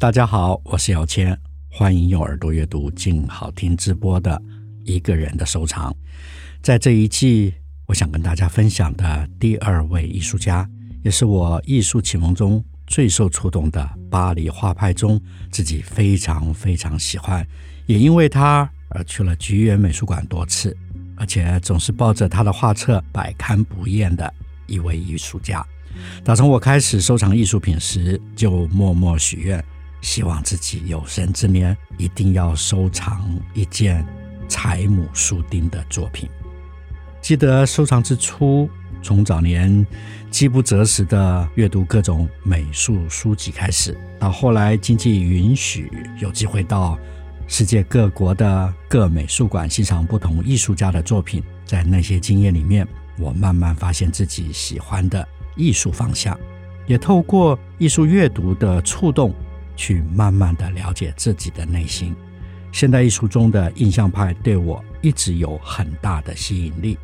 大家好，我是姚谦，欢迎用耳朵阅读静好听直播的一个人的收藏。在这一季，我想跟大家分享的第二位艺术家。也是我艺术启蒙中最受触动的巴黎画派中，自己非常非常喜欢，也因为他而去了橘园美术馆多次，而且总是抱着他的画册百看不厌的一位艺术家。打从我开始收藏艺术品时，就默默许愿，希望自己有生之年一定要收藏一件柴姆舒丁的作品。记得收藏之初，从早年饥不择食地阅读各种美术书籍开始，到后来经济允许，有机会到世界各国的各美术馆欣赏不同艺术家的作品，在那些经验里面，我慢慢发现自己喜欢的艺术方向，也透过艺术阅读的触动，去慢慢地了解自己的内心。现代艺术中的印象派对我一直有很大的吸引力。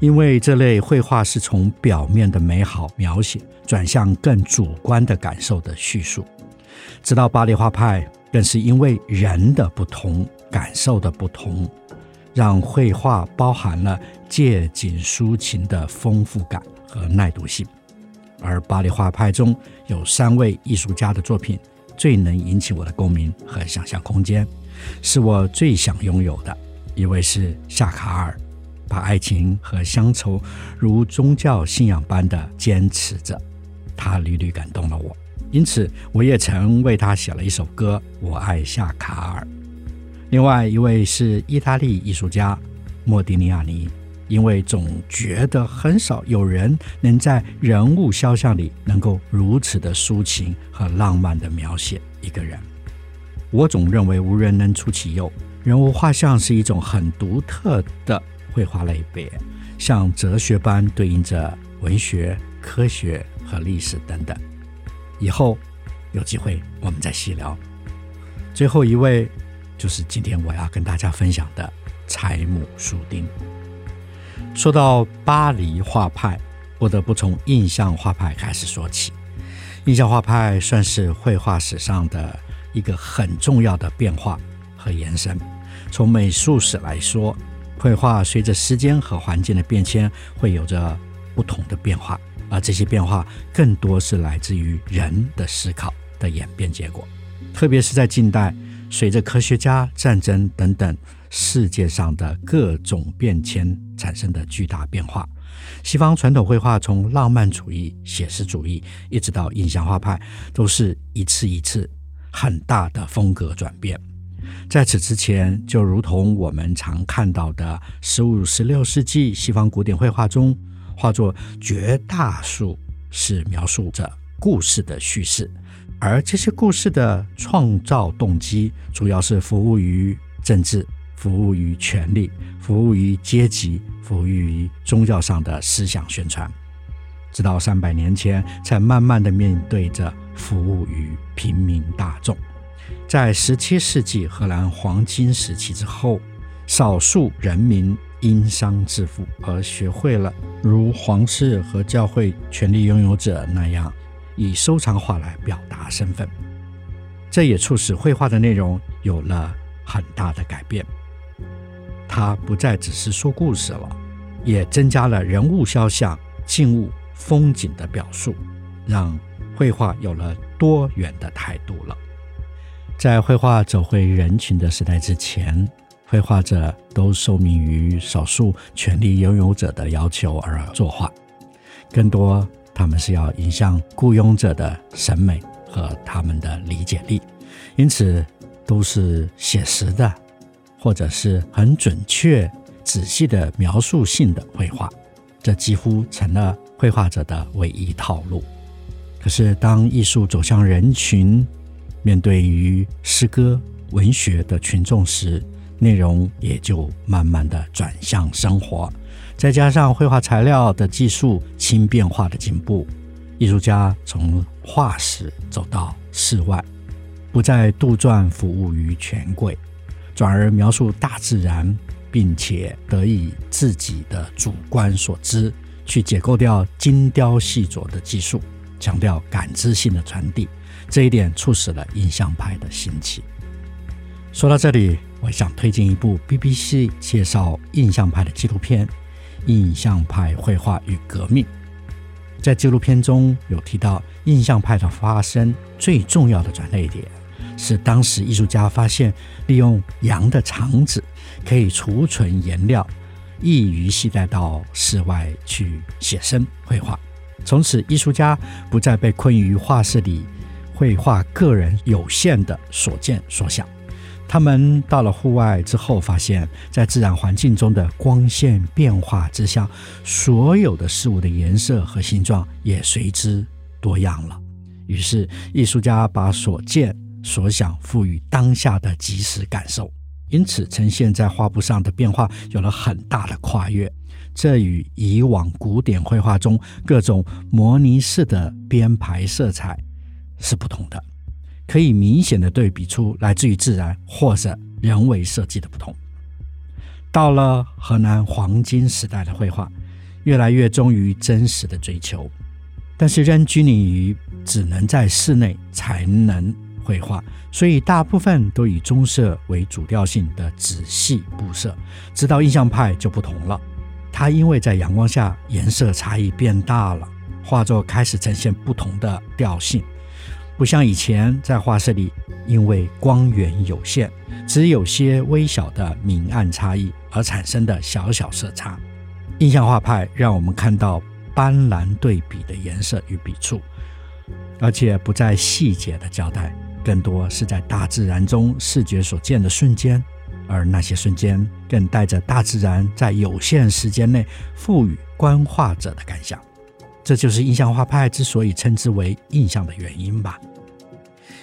因为这类绘画是从表面的美好描写转向更主观的感受的叙述，直到巴黎画派，更是因为人的不同、感受的不同，让绘画包含了借景抒情的丰富感和耐读性。而巴黎画派中有三位艺术家的作品最能引起我的共鸣和想象空间，是我最想拥有的。一位是夏卡尔。把爱情和乡愁如宗教信仰般的坚持着，他屡屡感动了我，因此我也曾为他写了一首歌《我爱夏卡尔》。另外一位是意大利艺术家莫迪尼亚尼，因为总觉得很少有人能在人物肖像里能够如此的抒情和浪漫的描写一个人。我总认为无人能出其右，人物画像是一种很独特的。绘画类别，像哲学般对应着文学、科学和历史等等。以后有机会我们再细聊。最后一位就是今天我要跟大家分享的柴姆舒丁。说到巴黎画派，不得不从印象画派开始说起。印象画派算是绘画史上的一个很重要的变化和延伸。从美术史来说，绘画随着时间和环境的变迁，会有着不同的变化，而这些变化更多是来自于人的思考的演变结果。特别是在近代，随着科学家、战争等等世界上的各种变迁产生的巨大变化，西方传统绘画从浪漫主义、写实主义，一直到印象画派，都是一次一次很大的风格转变。在此之前，就如同我们常看到的十五、十六世纪西方古典绘画中，画作绝大数是描述着故事的叙事，而这些故事的创造动机主要是服务于政治、服务于权力、服务于阶级、服务于宗教上的思想宣传，直到三百年前才慢慢的面对着服务于平民大众。在十七世纪荷兰黄金时期之后，少数人民因商致富而学会了如皇室和教会权力拥有者那样以收藏画来表达身份。这也促使绘画的内容有了很大的改变。它不再只是说故事了，也增加了人物肖像、静物、风景的表述，让绘画有了多元的态度了。在绘画走回人群的时代之前，绘画者都受命于少数权力拥有者的要求而作画，更多他们是要迎向雇佣者的审美和他们的理解力，因此都是写实的，或者是很准确、仔细的描述性的绘画。这几乎成了绘画者的唯一套路。可是，当艺术走向人群，面对于诗歌、文学的群众时，内容也就慢慢的转向生活。再加上绘画材料的技术轻便化的进步，艺术家从画室走到室外，不再杜撰服务于权贵，转而描述大自然。并且得以自己的主观所知去解构掉精雕细琢的技术，强调感知性的传递，这一点促使了印象派的兴起。说到这里，我想推荐一部 BBC 介绍印象派的纪录片《印象派绘画与革命》。在纪录片中有提到，印象派的发生最重要的转捩点是当时艺术家发现利用羊的肠子。可以储存颜料，易于携带到室外去写生绘画。从此，艺术家不再被困于画室里绘画个人有限的所见所想。他们到了户外之后，发现，在自然环境中的光线变化之下，所有的事物的颜色和形状也随之多样了。于是，艺术家把所见所想赋予当下的即时感受。因此，呈现在画布上的变化有了很大的跨越，这与以往古典绘画中各种模拟式的编排色彩是不同的，可以明显的对比出来自于自然或者人为设计的不同。到了河南黄金时代的绘画，越来越忠于真实的追求，但是仍拘泥于只能在室内才能。绘画，所以大部分都以棕色为主调性的仔细布色。直到印象派就不同了，它因为在阳光下颜色差异变大了，画作开始呈现不同的调性，不像以前在画室里，因为光源有限，只有些微小的明暗差异而产生的小小色差。印象画派让我们看到斑斓对比的颜色与笔触，而且不再细节的交代。更多是在大自然中视觉所见的瞬间，而那些瞬间更带着大自然在有限时间内赋予观画者的感想。这就是印象画派之所以称之为印象的原因吧。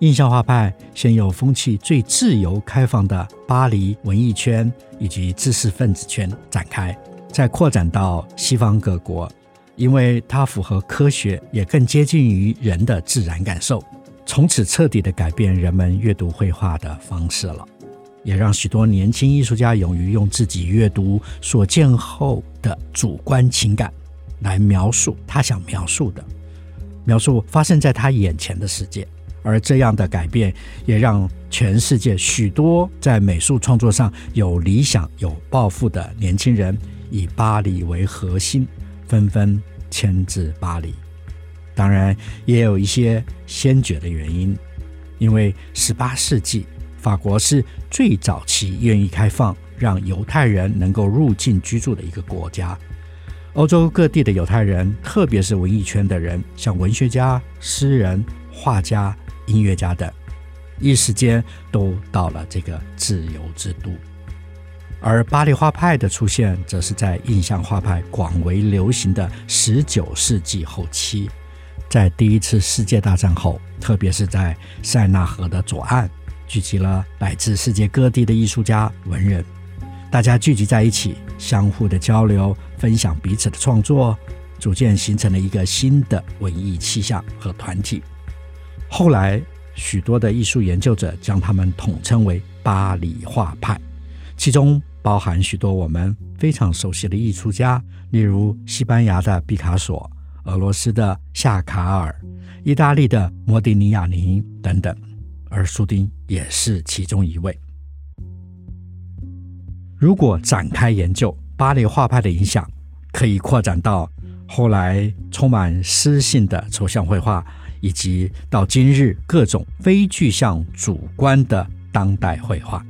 印象画派先由风气最自由开放的巴黎文艺圈以及知识分子圈展开，再扩展到西方各国，因为它符合科学，也更接近于人的自然感受。从此彻底的改变人们阅读绘画的方式了，也让许多年轻艺术家勇于用自己阅读所见后的主观情感来描述他想描述的，描述发生在他眼前的世界。而这样的改变，也让全世界许多在美术创作上有理想、有抱负的年轻人，以巴黎为核心，纷纷迁至巴黎。当然，也有一些先决的原因，因为十八世纪法国是最早期愿意开放让犹太人能够入境居住的一个国家。欧洲各地的犹太人，特别是文艺圈的人，像文学家、诗人、画家、音乐家等，一时间都到了这个自由之都。而巴黎画派的出现，则是在印象画派广为流行的十九世纪后期。在第一次世界大战后，特别是在塞纳河的左岸，聚集了来自世界各地的艺术家、文人，大家聚集在一起，相互的交流、分享彼此的创作，逐渐形成了一个新的文艺气象和团体。后来，许多的艺术研究者将他们统称为巴黎画派，其中包含许多我们非常熟悉的艺术家，例如西班牙的毕卡索。俄罗斯的夏卡尔、意大利的莫迪尼亚尼等等，而苏丁也是其中一位。如果展开研究，巴黎画派的影响可以扩展到后来充满诗性的抽象绘画，以及到今日各种非具象主观的当代绘画。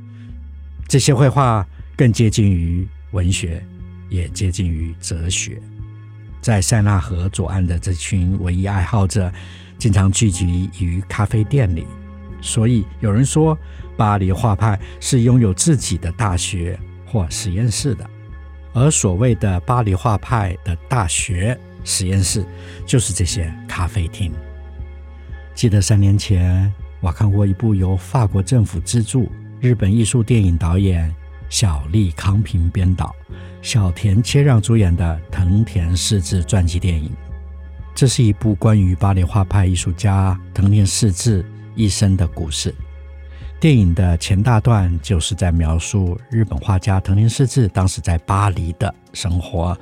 这些绘画更接近于文学，也接近于哲学。在塞纳河左岸的这群文艺爱好者，经常聚集于咖啡店里，所以有人说，巴黎画派是拥有自己的大学或实验室的。而所谓的巴黎画派的大学实验室，就是这些咖啡厅。记得三年前，我看过一部由法国政府资助、日本艺术电影导演小栗康平编导、小田切让主演的藤田嗣治传记电影。这是一部关于巴黎画派艺术家藤田嗣治一生的故事。电影的前大段就是在描述日本画家藤田嗣治当时在巴黎的生活。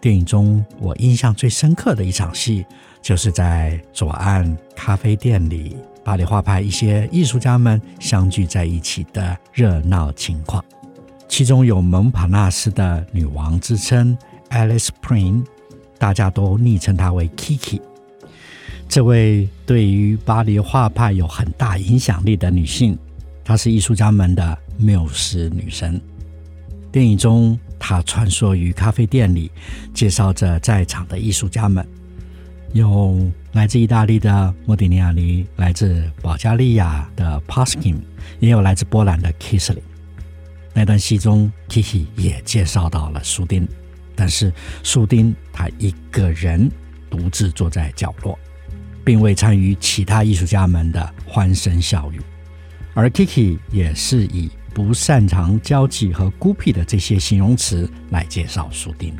电影中我印象最深刻的一场戏，就是在左岸咖啡店里，巴黎画派一些艺术家们相聚在一起的热闹情况。其中有蒙帕纳斯的女王之称 Alice Prin，大家都昵称她为 Kiki。这位对于巴黎画派有很大影响力的女性，她是艺术家们的缪斯女神。电影中，她穿梭于咖啡店里，介绍着在场的艺术家们，有来自意大利的莫迪尼亚尼，来自保加利亚的 Paskin，也有来自波兰的 Kisling。那段戏中，Kiki 也介绍到了苏丁，但是苏丁他一个人独自坐在角落。并未参与其他艺术家们的欢声笑语，而 Kiki 也是以不擅长交际和孤僻的这些形容词来介绍苏丁。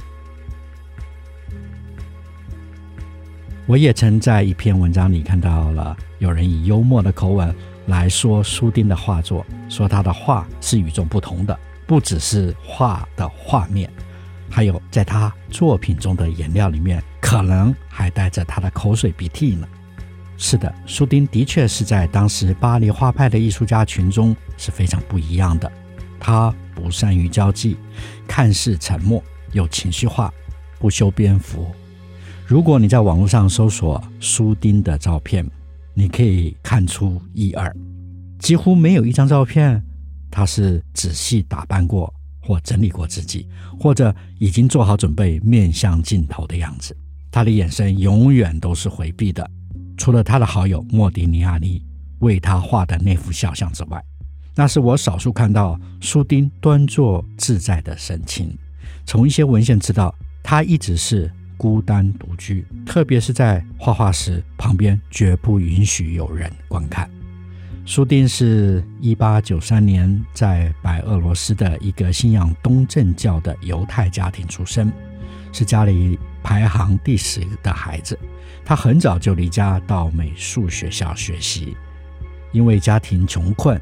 我也曾在一篇文章里看到了有人以幽默的口吻来说苏丁的画作，说他的画是与众不同的，不只是画的画面，还有在他作品中的颜料里面。可能还带着他的口水鼻涕呢。是的，苏丁的确是在当时巴黎画派的艺术家群中是非常不一样的。他不善于交际，看似沉默，有情绪化，不修边幅。如果你在网络上搜索苏丁的照片，你可以看出一二，几乎没有一张照片他是仔细打扮过或整理过自己，或者已经做好准备面向镜头的样子。他的眼神永远都是回避的，除了他的好友莫迪尼亚尼为他画的那幅肖像之外，那是我少数看到苏丁端坐自在的神情。从一些文献知道，他一直是孤单独居，特别是在画画时，旁边绝不允许有人观看。苏丁是一八九三年在白俄罗斯的一个信仰东正教的犹太家庭出生，是家里。排行第十的孩子，他很早就离家到美术学校学习。因为家庭穷困，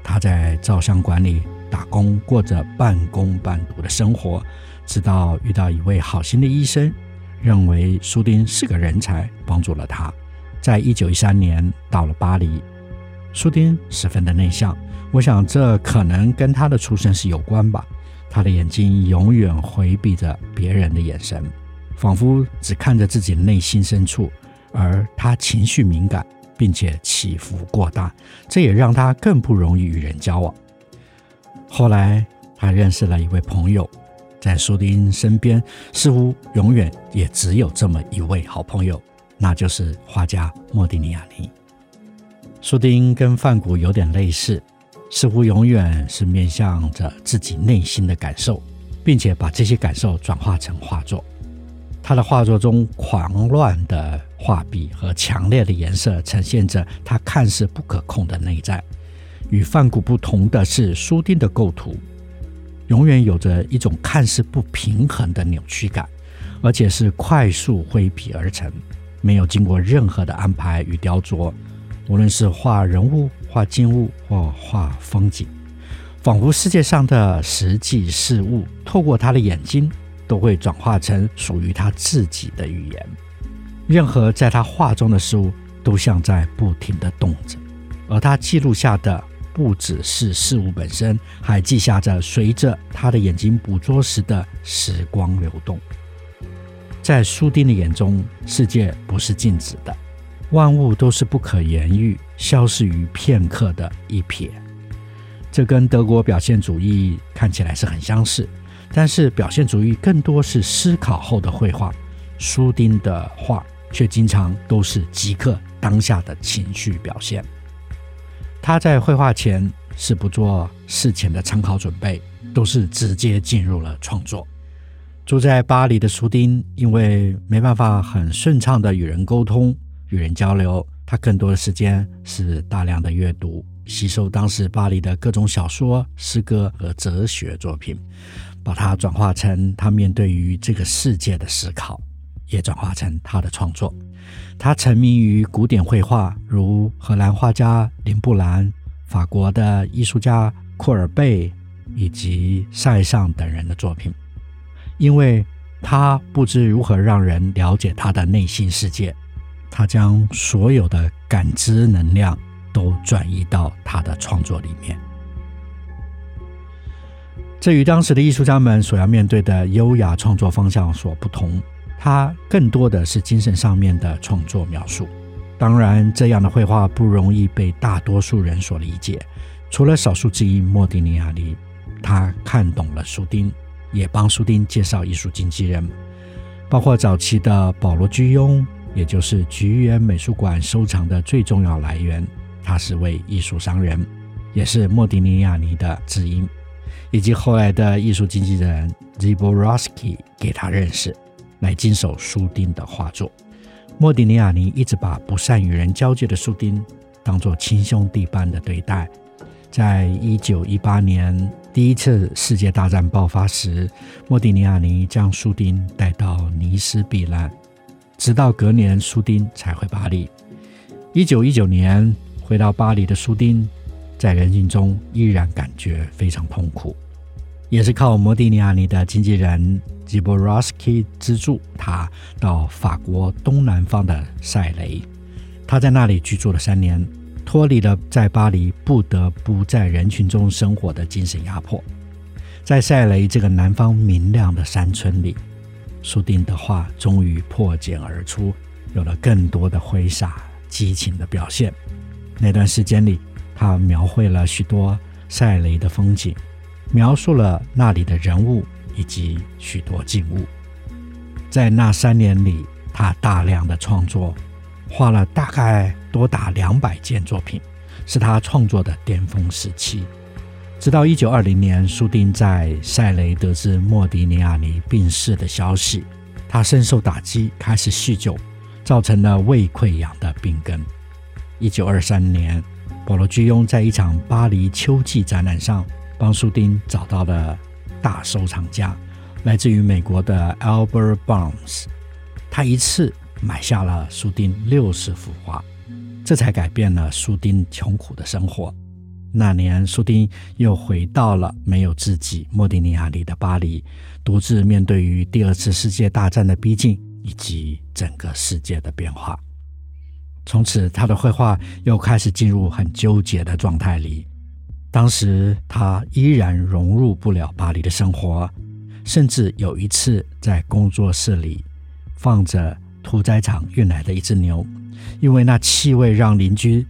他在照相馆里打工，过着半工半读的生活。直到遇到一位好心的医生，认为苏丁是个人才，帮助了他。在一九一三年到了巴黎，苏丁十分的内向，我想这可能跟他的出身是有关吧。他的眼睛永远回避着别人的眼神。仿佛只看着自己内心深处，而他情绪敏感，并且起伏过大，这也让他更不容易与人交往。后来，他认识了一位朋友，在苏丁身边，似乎永远也只有这么一位好朋友，那就是画家莫迪尼亚尼。苏丁跟梵谷有点类似，似乎永远是面向着自己内心的感受，并且把这些感受转化成画作。他的画作中狂乱的画笔和强烈的颜色，呈现着他看似不可控的内在。与梵谷不同的是，苏丁的构图永远有着一种看似不平衡的扭曲感，而且是快速挥笔而成，没有经过任何的安排与雕琢。无论是画人物、画静物或画风景，仿佛世界上的实际事物透过他的眼睛。都会转化成属于他自己的语言。任何在他画中的事物，都像在不停地动着，而他记录下的不只是事物本身，还记下着随着他的眼睛捕捉时的时光流动。在苏丁的眼中，世界不是静止的，万物都是不可言喻、消失于片刻的一瞥。这跟德国表现主义看起来是很相似。但是表现主义更多是思考后的绘画，苏丁的画却经常都是即刻当下的情绪表现。他在绘画前是不做事前的参考准备，都是直接进入了创作。住在巴黎的苏丁，因为没办法很顺畅地与人沟通、与人交流，他更多的时间是大量的阅读，吸收当时巴黎的各种小说、诗歌和哲学作品，把它转化成他面对于这个世界的思考，也转化成他的创作。他沉迷于古典绘画，如荷兰画家林布兰、法国的艺术家库尔贝以及塞尚等人的作品。因为他不知如何让人了解他的内心世界，他将所有的感知能量都转移到他的创作里面。这与当时的艺术家们所要面对的优雅创作方向所不同，他更多的是精神上面的创作描述。当然，这样的绘画不容易被大多数人所理解，除了少数之一莫迪尼亚尼，他看懂了苏丁。也帮苏丁介绍艺术经纪人，包括早期的保罗居庸，也就是橘园美术馆收藏的最重要来源。他是位艺术商人，也是莫迪尼亚尼的知音，以及后来的艺术经纪人 Ziborowski 给他认识，来经手苏丁的画作。莫迪尼亚尼一直把不善与人交际的苏丁当作亲兄弟般的对待。在一九一八年第一次世界大战爆发时，莫迪尼亚尼将苏丁带到尼斯避难，直到隔年苏丁才回巴黎。一九一九年回到巴黎的苏丁，在人群中依然感觉非常痛苦，也是靠莫迪尼亚尼的经纪人吉博罗斯基资助他到法国东南方的塞雷，他在那里居住了三年。脱离了在巴黎不得不在人群中生活的精神压迫，在塞雷这个南方明亮的山村里，苏丁的画终于破茧而出，有了更多的挥洒、激情的表现。那段时间里，他描绘了许多塞雷的风景，描述了那里的人物以及许多静物。在那三年里，他大量的创作。画了大概多达两百件作品，是他创作的巅峰时期。直到一九二零年，苏丁在塞雷得知莫迪尼亚尼病逝的消息，他深受打击，开始酗酒，造成了胃溃疡的病根。一九二三年，保罗居庸在一场巴黎秋季展览上，帮苏丁找到了大收藏家，来自于美国的 Albert Barnes，他一次。买下了苏丁六十幅画，这才改变了苏丁穷苦的生活。那年，苏丁又回到了没有自己莫迪尼亚里的巴黎，独自面对于第二次世界大战的逼近以及整个世界的变化。从此，他的绘画又开始进入很纠结的状态里。当时，他依然融入不了巴黎的生活，甚至有一次在工作室里放着。屠宰场运来的一只牛，因为那气味让邻居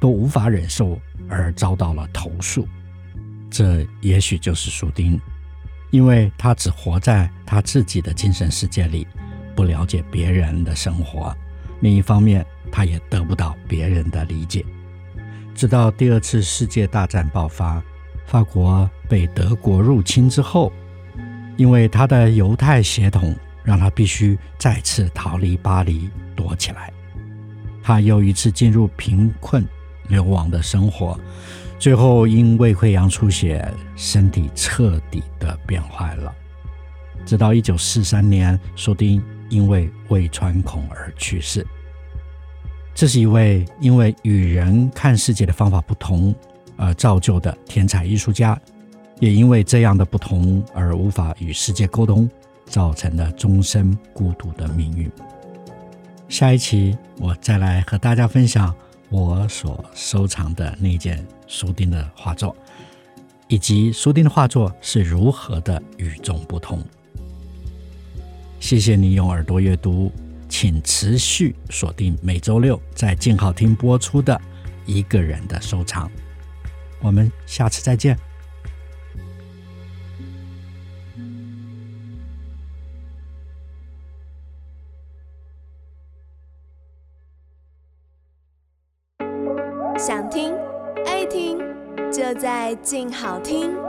都无法忍受而遭到了投诉。这也许就是苏丁，因为他只活在他自己的精神世界里，不了解别人的生活。另一方面，他也得不到别人的理解。直到第二次世界大战爆发，法国被德国入侵之后，因为他的犹太血统。让他必须再次逃离巴黎，躲起来。他又一次进入贫困流亡的生活，最后因胃溃疡出血，身体彻底的变坏了。直到一九四三年，苏丁因为胃穿孔而去世。这是一位因为与人看世界的方法不同而造就的天才艺术家，也因为这样的不同而无法与世界沟通。造成了终身孤独的命运。下一期我再来和大家分享我所收藏的那件苏丁的画作，以及苏丁的画作是如何的与众不同。谢谢你用耳朵阅读，请持续锁定每周六在静好听播出的《一个人的收藏》。我们下次再见。想听爱听，就在静好听。